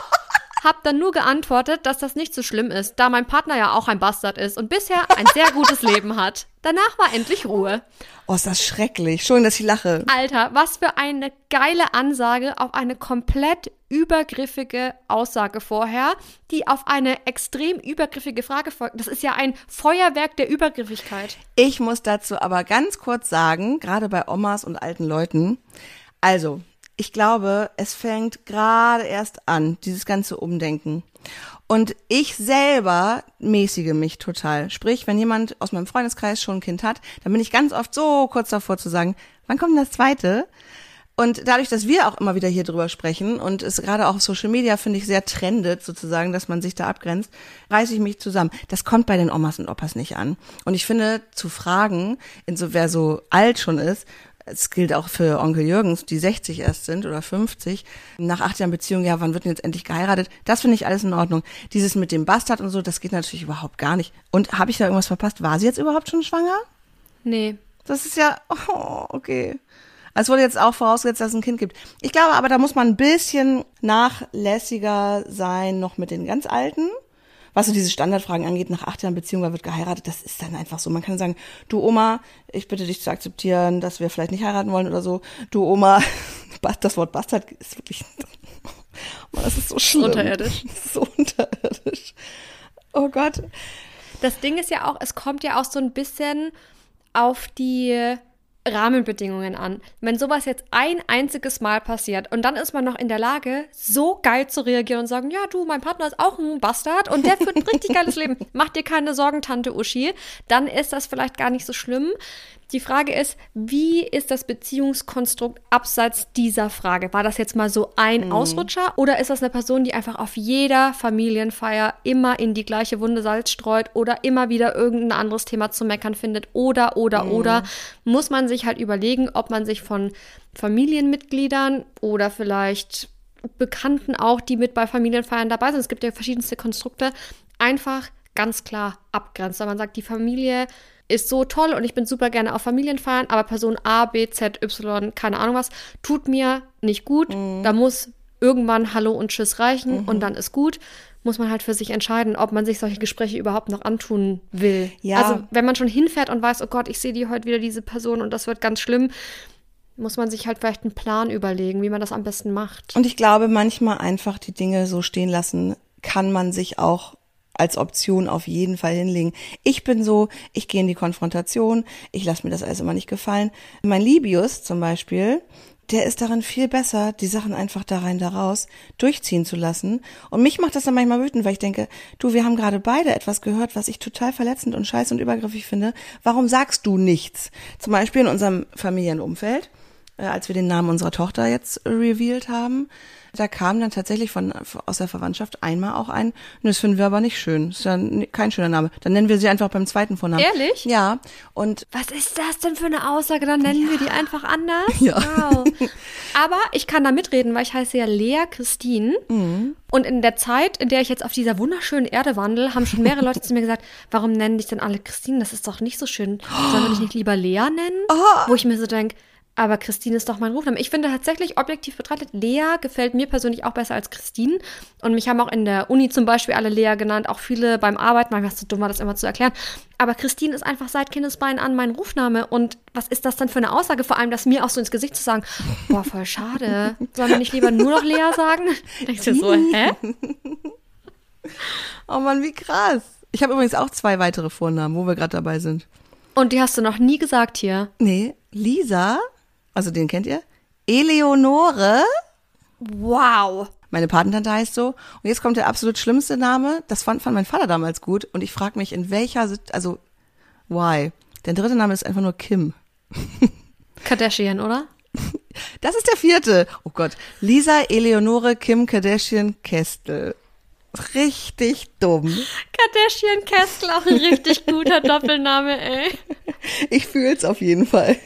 Hab dann nur geantwortet, dass das nicht so schlimm ist, da mein Partner ja auch ein Bastard ist und bisher ein sehr gutes Leben hat. Danach war endlich Ruhe. Oh, ist das schrecklich. Schön, dass ich lache. Alter, was für eine geile Ansage auf eine komplett übergriffige Aussage vorher, die auf eine extrem übergriffige Frage folgt. Das ist ja ein Feuerwerk der Übergriffigkeit. Ich muss dazu aber ganz kurz sagen, gerade bei Omas und alten Leuten, also, ich glaube, es fängt gerade erst an, dieses ganze Umdenken. Und ich selber mäßige mich total. Sprich, wenn jemand aus meinem Freundeskreis schon ein Kind hat, dann bin ich ganz oft so kurz davor zu sagen, wann kommt denn das zweite? Und dadurch, dass wir auch immer wieder hier drüber sprechen und es gerade auch auf Social Media, finde ich, sehr trendet sozusagen, dass man sich da abgrenzt, reiße ich mich zusammen. Das kommt bei den Omas und Opas nicht an. Und ich finde, zu fragen, in so, wer so alt schon ist, es gilt auch für Onkel Jürgens, die 60 erst sind oder 50, nach acht Jahren Beziehung, ja, wann wird denn jetzt endlich geheiratet? Das finde ich alles in Ordnung. Dieses mit dem Bastard und so, das geht natürlich überhaupt gar nicht. Und habe ich da irgendwas verpasst? War sie jetzt überhaupt schon schwanger? Nee. Das ist ja, oh, okay. Es wurde jetzt auch vorausgesetzt, dass es ein Kind gibt. Ich glaube aber, da muss man ein bisschen nachlässiger sein, noch mit den ganz Alten was so diese Standardfragen angeht, nach acht Jahren Beziehung, wer wird geheiratet, das ist dann einfach so. Man kann sagen, du Oma, ich bitte dich zu akzeptieren, dass wir vielleicht nicht heiraten wollen oder so. Du Oma, das Wort Bastard ist wirklich, das ist so schlimm. Unterirdisch. so unterirdisch. Oh Gott. Das Ding ist ja auch, es kommt ja auch so ein bisschen auf die Rahmenbedingungen an. Wenn sowas jetzt ein einziges Mal passiert und dann ist man noch in der Lage, so geil zu reagieren und sagen, ja du, mein Partner ist auch ein Bastard und der führt ein richtig geiles Leben. Mach dir keine Sorgen, Tante Uschi. Dann ist das vielleicht gar nicht so schlimm. Die Frage ist, wie ist das Beziehungskonstrukt abseits dieser Frage? War das jetzt mal so ein Ausrutscher oder ist das eine Person, die einfach auf jeder Familienfeier immer in die gleiche Wunde Salz streut oder immer wieder irgendein anderes Thema zu meckern findet oder, oder, oder? Muss man sich halt überlegen, ob man sich von Familienmitgliedern oder vielleicht Bekannten auch, die mit bei Familienfeiern dabei sind, es gibt ja verschiedenste Konstrukte, einfach ganz klar abgrenzt. Weil man sagt, die Familie ist so toll und ich bin super gerne auf Familienfeiern, aber Person A, B, Z, Y, keine Ahnung was, tut mir nicht gut. Da muss irgendwann Hallo und Tschüss reichen und dann ist gut. Muss man halt für sich entscheiden, ob man sich solche Gespräche überhaupt noch antun will. Ja. Also, wenn man schon hinfährt und weiß, oh Gott, ich sehe die heute wieder, diese Person, und das wird ganz schlimm, muss man sich halt vielleicht einen Plan überlegen, wie man das am besten macht. Und ich glaube, manchmal einfach die Dinge so stehen lassen, kann man sich auch als Option auf jeden Fall hinlegen. Ich bin so, ich gehe in die Konfrontation, ich lasse mir das alles immer nicht gefallen. Mein Libius zum Beispiel, der ist darin viel besser, die Sachen einfach da rein, da raus durchziehen zu lassen. Und mich macht das dann manchmal wütend, weil ich denke, du, wir haben gerade beide etwas gehört, was ich total verletzend und scheiße und übergriffig finde. Warum sagst du nichts? Zum Beispiel in unserem Familienumfeld, als wir den Namen unserer Tochter jetzt revealed haben, da kam dann tatsächlich von aus der Verwandtschaft einmal auch ein, "Nö, das finden wir aber nicht schön. Ist ja kein schöner Name. Dann nennen wir sie einfach beim zweiten Vornamen. Ehrlich? Ja. Und Was ist das denn für eine Aussage? Dann nennen wir die einfach anders? Ja. Wow. Aber ich kann da mitreden, weil ich heiße ja Lea Christine. Mhm. Und in der Zeit, in der ich jetzt auf dieser wunderschönen Erde wandle, haben schon mehrere Leute zu mir gesagt, warum nennen dich denn alle Christine? Das ist doch nicht so schön. Sollen wir dich nicht lieber Lea nennen? Oh. Wo ich mir so denke, aber Christine ist doch mein Rufname. Ich finde tatsächlich, objektiv betrachtet, Lea gefällt mir persönlich auch besser als Christine. Und mich haben auch in der Uni zum Beispiel alle Lea genannt, auch viele beim Arbeiten. Manchmal ist es so dumm, war das immer zu erklären. Aber Christine ist einfach seit Kindesbeinen an mein Rufname. Und was ist das denn für eine Aussage? Vor allem, das mir auch so ins Gesicht zu sagen, boah, voll schade. Sollen wir nicht lieber nur noch Lea sagen? Denkst du so, hä? oh Mann, wie krass. Ich habe übrigens auch zwei weitere Vornamen, wo wir gerade dabei sind. Und die hast du noch nie gesagt hier. Nee, Lisa, also den kennt ihr? Eleonore, Wow. meine Patentante heißt so. Und jetzt kommt der absolut schlimmste Name. Das fand, fand mein Vater damals gut. Und ich frage mich, in welcher, also, why? Der dritte Name ist einfach nur Kim. Kardashian, oder? Das ist der vierte. Oh Gott. Lisa Eleonore Kim Kardashian Kestel. Richtig dumm. Kardashian Kestel, auch ein richtig guter Doppelname, ey. Ich fühl's auf jeden Fall.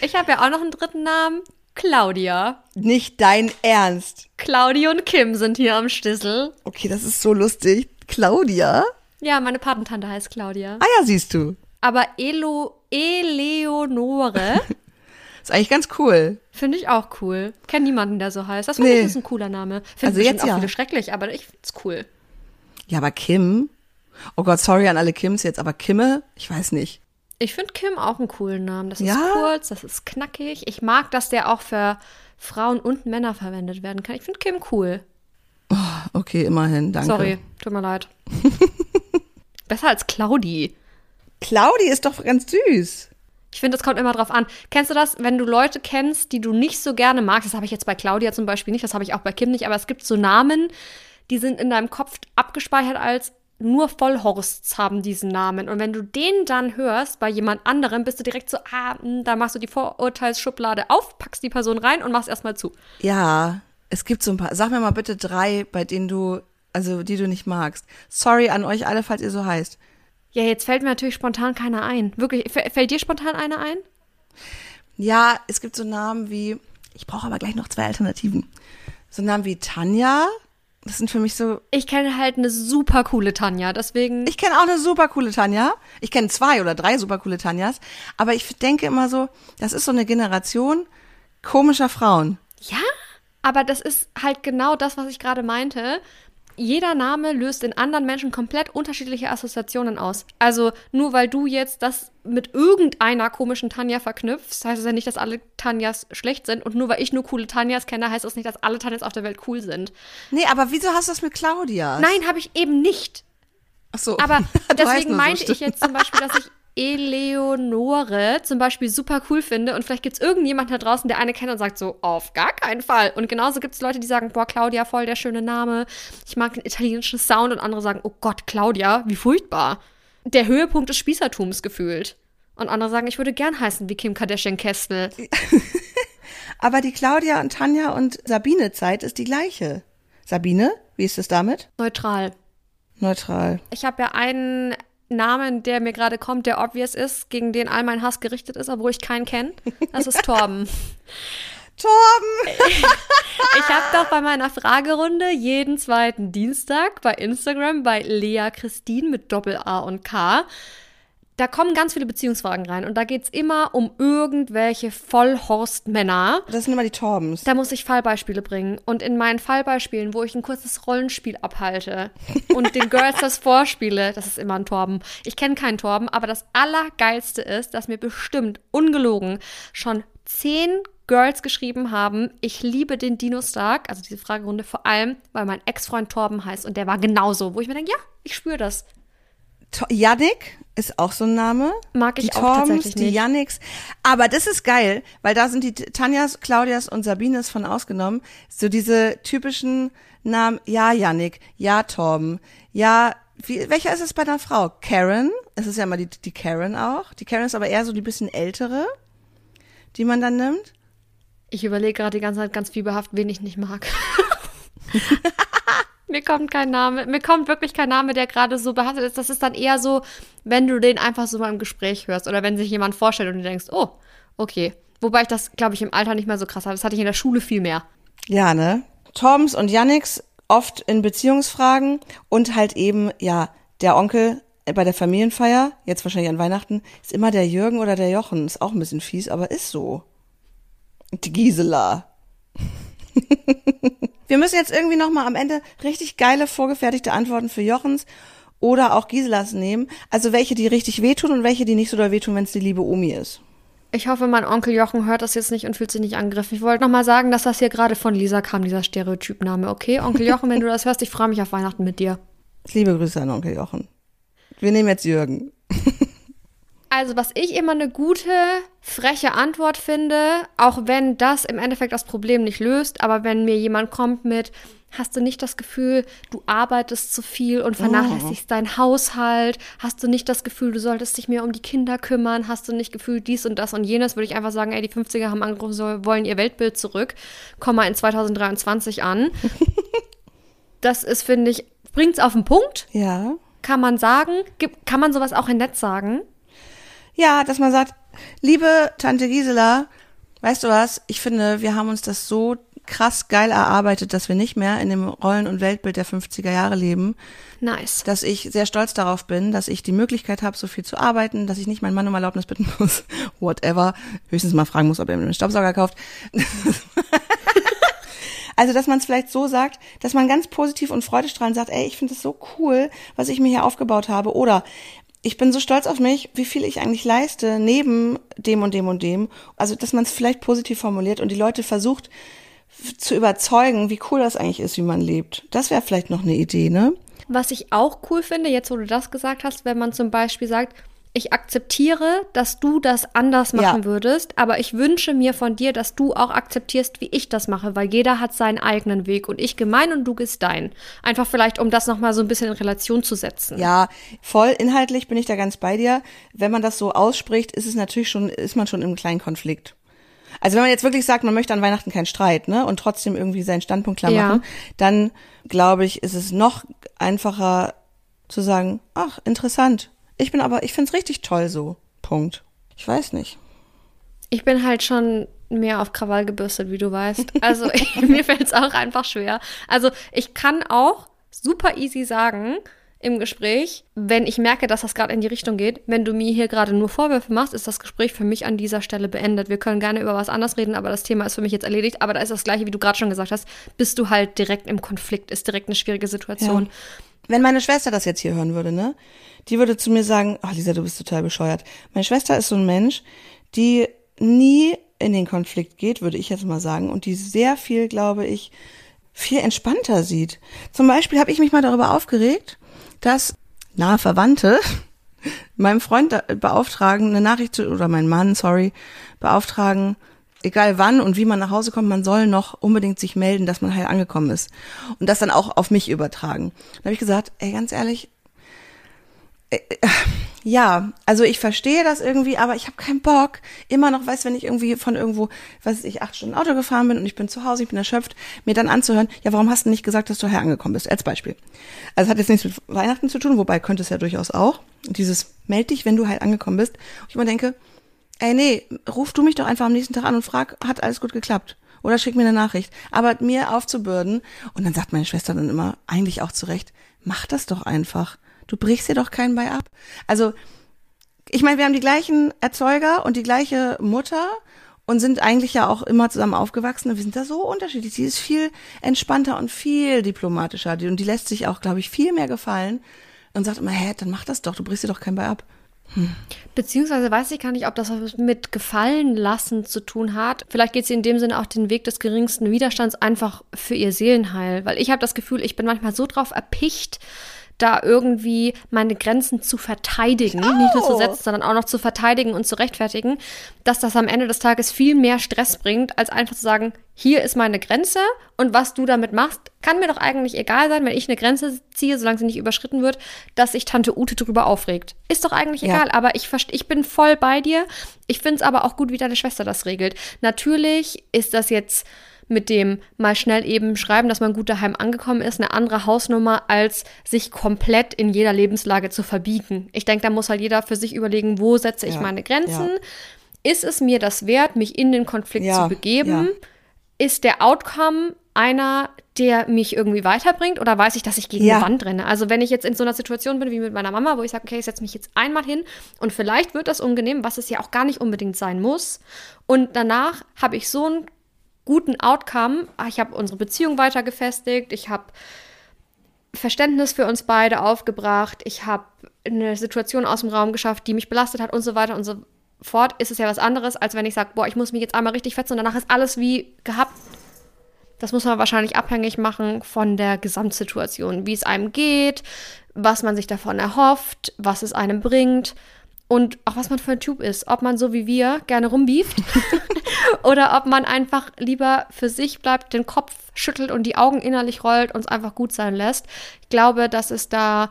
Ich habe ja auch noch einen dritten Namen. Claudia. Nicht dein Ernst. Claudia und Kim sind hier am Stissel. Okay, das ist so lustig. Claudia? Ja, meine Patentante heißt Claudia. Ah ja, siehst du. Aber Elo, Eleonore Ist eigentlich ganz cool. finde ich auch cool. Kenn niemanden, der so heißt. Das finde Nee. ich ist ein cooler Name. Finde Also also jetzt auch ja. viele schrecklich, aber ich find's cool. Ja, aber Kim? Oh Gott, sorry an alle Kims jetzt, aber Kimme? Ich weiß nicht. Ich finde Kim auch einen coolen Namen. Das ist Ja? kurz, das ist knackig. Ich mag, dass der auch für Frauen und Männer verwendet werden kann. Ich finde Kim cool. Okay, immerhin, danke. Sorry, tut mir leid. Besser als Claudi. Claudi ist doch ganz süß. Ich finde, es kommt immer drauf an. Kennst du das, wenn du Leute kennst, die du nicht so gerne magst? Das habe ich jetzt bei Claudia zum Beispiel nicht, das habe ich auch bei Kim nicht, aber es gibt so Namen, die sind in deinem Kopf abgespeichert als nur Vollhorsts haben diesen Namen. Und wenn du den dann hörst bei jemand anderem, bist du direkt so, ah, mh, da machst du die Vorurteilsschublade auf, packst die Person rein und machst erstmal zu. Ja, es gibt so ein paar. Sag mir mal bitte drei, bei denen du, also die du nicht magst. Sorry an euch alle, falls ihr so heißt. Ja, jetzt fällt mir natürlich spontan keiner ein. Wirklich, fällt dir spontan einer ein? Ja, es gibt so Namen wie, ich brauche aber gleich noch zwei Alternativen. So Namen wie Tanja. Das sind für mich so, Ich kenne halt eine super coole Tanja, deswegen. ich kenne auch eine super coole Tanja. Ich kenne zwei oder drei super coole Tanjas. Aber ich denke immer so, das ist so eine Generation komischer Frauen. Ja, aber das ist halt genau das, was ich gerade meinte. Jeder Name löst in anderen Menschen komplett unterschiedliche Assoziationen aus. Also nur weil du jetzt das mit irgendeiner komischen Tanja verknüpfst, heißt es ja nicht, dass alle Tanjas schlecht sind. Und nur weil ich nur coole Tanjas kenne, heißt das nicht, dass alle Tanjas auf der Welt cool sind. Nee, aber wieso hast du das mit Claudia? Nein, habe ich eben nicht. Ach so. Aber deswegen nur so, meinte ich jetzt zum Beispiel, dass ich Eleonore zum Beispiel super cool finde und vielleicht gibt es irgendjemanden da draußen, der eine kennt und sagt so, auf gar keinen Fall. Und genauso gibt es Leute, die sagen, boah, Claudia, voll der schöne Name. Ich mag den italienischen Sound und andere sagen, oh Gott, Claudia, wie furchtbar. Der Höhepunkt des Spießertums gefühlt. Und andere sagen, ich würde gern heißen wie Kim Kardashian Kestel. Aber die Claudia und Tanja und Sabine Zeit ist die gleiche. Sabine, wie ist es damit? Neutral. Neutral. Ich habe ja einen Namen, der mir gerade kommt, der obvious ist, gegen den all mein Hass gerichtet ist, obwohl ich keinen kenne. Das ist Torben. Torben! Ich habe doch bei meiner Fragerunde jeden zweiten Dienstag bei Instagram bei Lea Christine mit Doppel A und K. Da kommen ganz viele Beziehungsfragen rein und da geht's immer um irgendwelche Vollhorstmänner. Das sind immer die Torbens. Da muss ich Fallbeispiele bringen. Und in meinen Fallbeispielen, wo ich ein kurzes Rollenspiel abhalte und den Girls das vorspiele, das ist immer ein Torben. Ich kenne keinen Torben, aber das Allergeilste ist, dass mir bestimmt, ungelogen, schon zehn Girls geschrieben haben, ich liebe den Dino Stark, also diese Fragerunde vor allem, weil mein Ex-Freund Torben heißt und der war genauso, wo ich mir denke, ja, ich spüre das. Yannick ist auch so ein Name. Mag ich die auch Torbens, tatsächlich die nicht. Yannicks. Aber das ist geil, weil da sind die Tanjas, Claudias und Sabines von ausgenommen. So diese typischen Namen, ja Yannick, ja Torben, ja, wie, welcher ist es bei einer Frau? Karen, es ist ja immer die, die Karen auch. Die Karen ist aber eher so die bisschen ältere, die man dann nimmt. Ich überlege gerade die ganze Zeit ganz fieberhaft, wen ich nicht mag. mir kommt kein Name, mir kommt wirklich kein Name, der gerade so behandelt ist. Das ist dann eher so, wenn du den einfach so mal im Gespräch hörst oder wenn sich jemand vorstellt und du denkst, oh, okay. Wobei ich das, glaube ich, im Alter nicht mehr so krass hatte. Das hatte ich in der Schule viel mehr. Ja, ne? Toms und Yannicks oft in Beziehungsfragen und halt eben, ja, der Onkel bei der Familienfeier, jetzt wahrscheinlich an Weihnachten, ist immer der Jürgen oder der Jochen. Ist auch ein bisschen fies, aber ist so. Die Gisela. Wir müssen jetzt irgendwie nochmal am Ende richtig geile, vorgefertigte Antworten für Jochens oder auch Giselas nehmen. Also welche, die richtig wehtun und welche, die nicht so doll wehtun, wenn es die liebe Omi ist. Ich hoffe, mein Onkel Jochen hört das jetzt nicht und fühlt sich nicht angegriffen. Ich wollte noch mal sagen, dass das hier gerade von Lisa kam, dieser Stereotypname. Okay, Onkel Jochen, wenn du das hörst, ich freue mich auf Weihnachten mit dir. Liebe Grüße an Onkel Jochen. Wir nehmen jetzt Jürgen. Also, was ich immer eine gute, freche Antwort finde, auch wenn das im Endeffekt das Problem nicht löst, aber wenn mir jemand kommt mit, hast du nicht das Gefühl, du arbeitest zu viel und vernachlässigst deinen Haushalt, hast du nicht das Gefühl, du solltest dich mehr um die Kinder kümmern, hast du nicht Gefühl, dies und das und jenes, würde ich einfach sagen, ey, die 50er haben angerufen, wollen ihr Weltbild zurück, komm mal in 2023 an. das ist, finde ich, bringt's auf den Punkt, Ja. kann man sagen, kann man sowas auch in Netz sagen? Ja, dass man sagt, liebe Tante Gisela, weißt du was, ich finde, wir haben uns das so krass geil erarbeitet, dass wir nicht mehr in dem Rollen- und Weltbild der 50er Jahre leben, Nice. dass ich sehr stolz darauf bin, dass ich die Möglichkeit habe, so viel zu arbeiten, dass ich nicht meinen Mann um Erlaubnis bitten muss, whatever, höchstens mal fragen muss, ob er mir einen Staubsauger kauft. Also, dass man es vielleicht so sagt, dass man ganz positiv und freudestrahlend sagt, ey, ich finde es so cool, was ich mir hier aufgebaut habe. Oder ich bin so stolz auf mich, wie viel ich eigentlich leiste, neben dem und dem und dem. Also, dass man es vielleicht positiv formuliert und die Leute versucht zu überzeugen, wie cool das eigentlich ist, wie man lebt. Das wäre vielleicht noch eine Idee, ne? Was ich auch cool finde, jetzt wo du das gesagt hast, wenn man zum Beispiel sagt, ich akzeptiere, dass du das anders machen Ja. würdest, aber ich wünsche mir von dir, dass du auch akzeptierst, wie ich das mache, weil jeder hat seinen eigenen Weg und ich gemein und du gehst dein. Einfach vielleicht, um das nochmal so ein bisschen in Relation zu setzen. Ja, voll inhaltlich bin ich da ganz bei dir. Wenn man das so ausspricht, ist es natürlich schon, ist man schon im kleinen Konflikt. Also wenn man jetzt wirklich sagt, man möchte an Weihnachten keinen Streit, ne, und trotzdem irgendwie seinen Standpunkt klar Ja. machen, dann glaube ich, ist es noch einfacher zu sagen, ach, interessant. Ich bin aber, ich find's richtig toll so. Punkt. Ich weiß nicht. Ich bin halt schon mehr auf Krawall gebürstet, wie du weißt. Also mir fällt es auch einfach schwer. Also ich kann auch super easy sagen im Gespräch, wenn ich merke, dass das gerade in die Richtung geht, wenn du mir hier gerade nur Vorwürfe machst, ist das Gespräch für mich an dieser Stelle beendet. Wir können gerne über was anderes reden, aber das Thema ist für mich jetzt erledigt. Aber da ist das gleiche, wie du gerade schon gesagt hast, bist du halt direkt im Konflikt, ist direkt eine schwierige Situation. Ja. Wenn meine Schwester das jetzt hier hören würde, ne, die würde zu mir sagen, ach Lisa, du bist total bescheuert. Meine Schwester ist so ein Mensch, die nie in den Konflikt geht, würde ich jetzt mal sagen, und die sehr viel, glaube ich, viel entspannter sieht. Zum Beispiel habe ich mich mal darüber aufgeregt, dass nahe Verwandte meinem Freund da- beauftragen, eine Nachricht zu, oder mein Mann, sorry, beauftragen, egal wann und wie man nach Hause kommt, man soll noch unbedingt sich melden, dass man heil angekommen ist. Und das dann auch auf mich übertragen. Da habe ich gesagt, ey, ganz ehrlich, äh, äh, Ja, also ich verstehe das irgendwie, aber ich habe keinen Bock. Immer noch, weißt, wenn ich irgendwie von irgendwo, weiß ich, acht Stunden Auto gefahren bin und ich bin zu Hause, ich bin erschöpft, mir dann anzuhören, ja, warum hast du nicht gesagt, dass du herangekommen bist? Als Beispiel. Also hat jetzt nichts mit Weihnachten zu tun, wobei könnte es ja durchaus auch. Dieses meld dich, wenn du halt angekommen bist. Und ich immer denke, ey, nee, ruf du mich doch einfach am nächsten Tag an und frag, hat alles gut geklappt? Oder schick mir eine Nachricht. Aber mir aufzubürden, und dann sagt meine Schwester dann immer, eigentlich auch zurecht, mach das doch einfach. Du brichst dir doch keinen bei ab. Also, ich meine, wir haben die gleichen Erzeuger und die gleiche Mutter und sind eigentlich ja auch immer zusammen aufgewachsen. Und wir sind da so unterschiedlich. Sie ist viel entspannter und viel diplomatischer. Und die lässt sich auch, glaube ich, viel mehr gefallen und sagt immer, hä, dann mach das doch, du brichst dir doch keinen bei ab. Hm. Beziehungsweise weiß ich gar nicht, ob das was mit Gefallen lassen zu tun hat. Vielleicht geht sie in dem Sinne auch den Weg des geringsten Widerstands einfach für ihr Seelenheil. Weil ich habe das Gefühl, ich bin manchmal so drauf erpicht, da irgendwie meine Grenzen zu verteidigen, oh. nicht nur zu setzen, sondern auch noch zu verteidigen und zu rechtfertigen, dass das am Ende des Tages viel mehr Stress bringt, als einfach zu sagen, hier ist meine Grenze und was du damit machst, kann mir doch eigentlich egal sein, wenn ich eine Grenze ziehe, solange sie nicht überschritten wird, dass sich Tante Ute drüber aufregt. Ist doch eigentlich ja. egal, aber ich, ich bin voll bei dir. Ich finde es aber auch gut, wie deine Schwester das regelt. Natürlich ist das jetzt mit dem mal schnell eben schreiben, dass man gut daheim angekommen ist, eine andere Hausnummer, als sich komplett in jeder Lebenslage zu verbiegen. Ich denke, da muss halt jeder für sich überlegen, wo setze ich ja, meine Grenzen? Ja. Ist es mir das wert, mich in den Konflikt ja, zu begeben? Ist der Outcome einer, der mich irgendwie weiterbringt oder weiß ich, dass ich gegen ja. eine Wand renne? Also wenn ich jetzt in so einer Situation bin wie mit meiner Mama, wo ich sage, okay, ich setze mich jetzt einmal hin und vielleicht wird das unangenehm, was es ja auch gar nicht unbedingt sein muss. Und danach habe ich so ein guten Outcome. Ah, ich habe unsere Beziehung weiter gefestigt, ich habe Verständnis für uns beide aufgebracht, ich habe eine Situation aus dem Raum geschafft, die mich belastet hat und so weiter und so fort, ist es ja was anderes, als wenn ich sage, boah, ich muss mich jetzt einmal richtig fetzen und danach ist alles wie gehabt. Das muss man wahrscheinlich abhängig machen von der Gesamtsituation, wie es einem geht, was man sich davon erhofft, was es einem bringt und auch was man für ein Typ ist. Ob man so wie wir gerne rumbieft oder ob man einfach lieber für sich bleibt, den Kopf schüttelt und die Augen innerlich rollt und es einfach gut sein lässt. Ich glaube, dass es da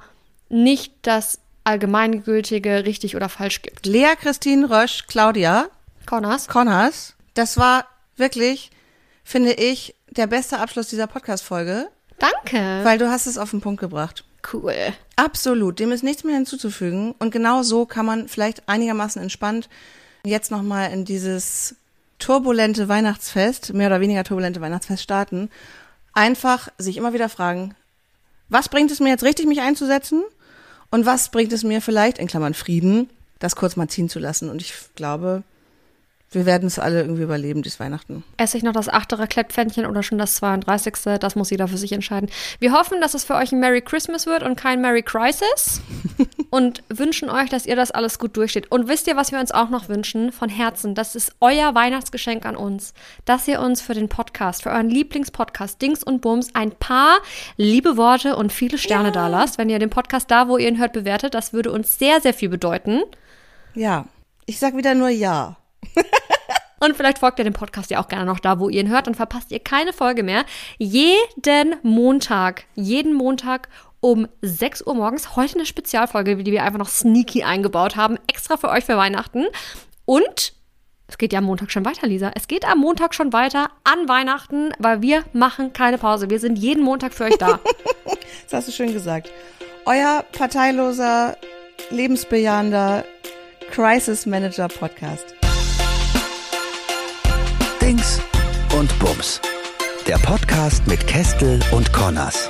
nicht das allgemeingültige richtig oder falsch gibt. Lea Christine Rösch, Claudia Connors. Connors. Das war wirklich, finde ich, der beste Abschluss dieser Podcast-Folge. Danke. Weil du hast es auf den Punkt gebracht. Cool. Absolut, dem ist nichts mehr hinzuzufügen. Und genau so kann man vielleicht einigermaßen entspannt jetzt nochmal in dieses turbulente Weihnachtsfest, mehr oder weniger turbulente Weihnachtsfest starten. Einfach sich immer wieder fragen, was bringt es mir jetzt richtig, mich einzusetzen? Und was bringt es mir vielleicht, in Klammern Frieden, das kurz mal ziehen zu lassen? Und ich glaube, wir werden es alle irgendwie überleben, dieses Weihnachten. Esse ich noch das achte Raclette-Pfännchen oder schon das 32. Das muss jeder für sich entscheiden. Wir hoffen, dass es für euch ein Merry Christmas wird und kein Merry Crisis. und wünschen euch, dass ihr das alles gut durchsteht. Und wisst ihr, was wir uns auch noch wünschen? Von Herzen. Das ist euer Weihnachtsgeschenk an uns. Dass ihr uns für den Podcast, für euren Lieblingspodcast Dings und Bums ein paar liebe Worte und viele Sterne ja. da lasst. Wenn ihr den Podcast da, wo ihr ihn hört, bewertet, das würde uns sehr, sehr viel bedeuten. Ja. Ich sag wieder nur ja. Und vielleicht folgt ihr dem Podcast ja auch gerne noch da, wo ihr ihn hört. Dann verpasst ihr keine Folge mehr. Jeden Montag, jeden Montag um 6 Uhr morgens. Heute eine Spezialfolge, die wir einfach noch sneaky eingebaut haben. Extra für euch für Weihnachten. Und es geht ja am Montag schon weiter, Lisa. Es geht am Montag schon weiter an Weihnachten, weil wir machen keine Pause. Wir sind jeden Montag für euch da. das hast du schön gesagt. Euer parteiloser, lebensbejahender Crisis Manager Podcast. Und Bums. Der Podcast mit Kestel und Connors.